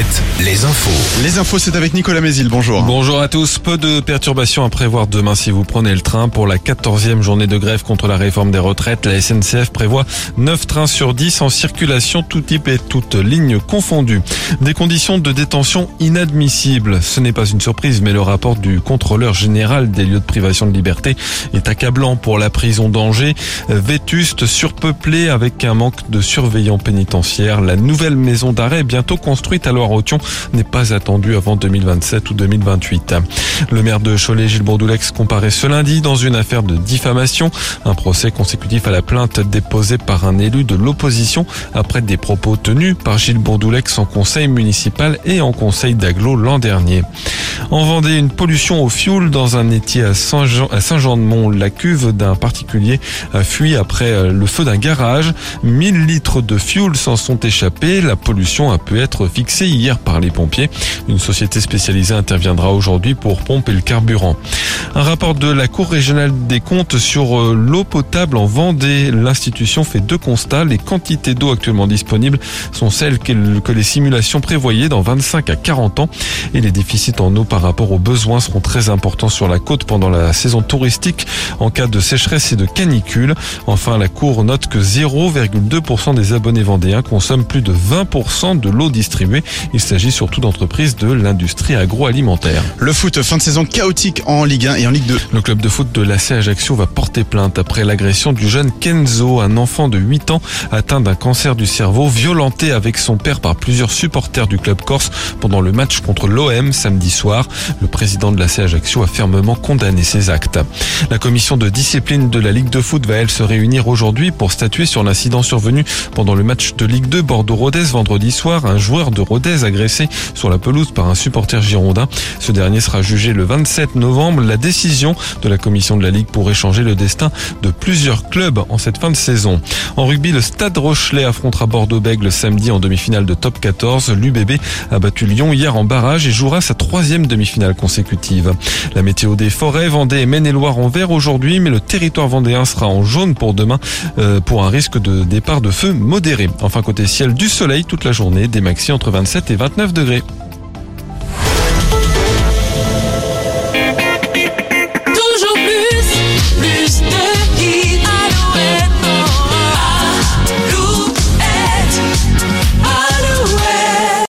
7, les infos. Les infos, c'est avec Nicolas Mézil. Bonjour. Bonjour à tous. Peu de perturbations à prévoir demain si vous prenez le train. Pour la 14e journée de grève contre la réforme des retraites, la SNCF prévoit 9 trains sur 10 en circulation, tout type et toutes lignes confondues. Des conditions de détention inadmissibles. Ce n'est pas une surprise, mais le rapport du contrôleur général des lieux de privation de liberté est accablant pour la prison d'Angers. Vétuste, surpeuplée avec un manque de surveillants pénitentiaires. La nouvelle maison d'arrêt bientôt construite à Loire-Othion n'est pas attendue avant 2027 ou 2028. Le maire de Cholet, Gilles Bourdoulex, comparaît ce lundi dans une affaire de diffamation, un procès consécutif à la plainte déposée par un élu de l'opposition après des propos tenus par Gilles Bourdoulex en conseil municipal et en conseil d'aglo l'an dernier. En Vendée, une pollution au fioul dans un étier à Saint-Jean-de-Mont. La cuve d'un particulier a fui après le feu garage. 1000 litres de fioul s'en sont échappés. La pollution a pu être fixée hier par les pompiers. Une société spécialisée interviendra aujourd'hui pour pomper le carburant. Un rapport de la Cour régionale des comptes sur euh, l'eau potable en Vendée. L'institution fait deux constats. Les quantités d'eau actuellement disponibles sont celles que les simulations prévoyaient dans 25 à 40 ans et les déficits en eau par rapport aux besoins seront très importants sur la côte pendant la saison touristique en cas de sécheresse et de canicule. Enfin, la Cour note que 0,2% des abonnés vendéens consomment plus de 20% de l'eau distribuée. Il s'agit surtout d'entreprises de l'industrie agroalimentaire. Le foot, fin de saison chaotique en Ligue 1 et en Ligue 2. Le club de foot de l'AC Ajaccio va porter plainte après l'agression du jeune Kenzo, un enfant de 8 ans atteint d'un cancer du cerveau, violenté avec son père par plusieurs supporters du club corse pendant le match contre l'OM samedi soir. Le président de l'AC Ajaccio a fermement condamné ces actes. La commission de discipline de la Ligue de foot va elle se réunir aujourd'hui pour statuer sur l'incident survenu pendant le match de Ligue 2 Bordeaux-Rodez vendredi soir. Un joueur de Rodez agressé sur la pelouse par un supporter girondin. Ce dernier sera jugé le 27 novembre. Décision de la commission de la Ligue pourrait changer le destin de plusieurs clubs en cette fin de saison. En rugby, le Stade Rochelet affrontera Bordeaux-Bègles samedi en demi-finale de top 14. L'UBB a battu Lyon hier en barrage et jouera sa troisième demi-finale consécutive. La météo des forêts, Vendée et Maine-et-Loire en vert aujourd'hui, mais le territoire vendéen sera en jaune pour demain euh, pour un risque de départ de feu modéré. Enfin, côté ciel, du soleil toute la journée, des maxi entre 27 et 29 degrés.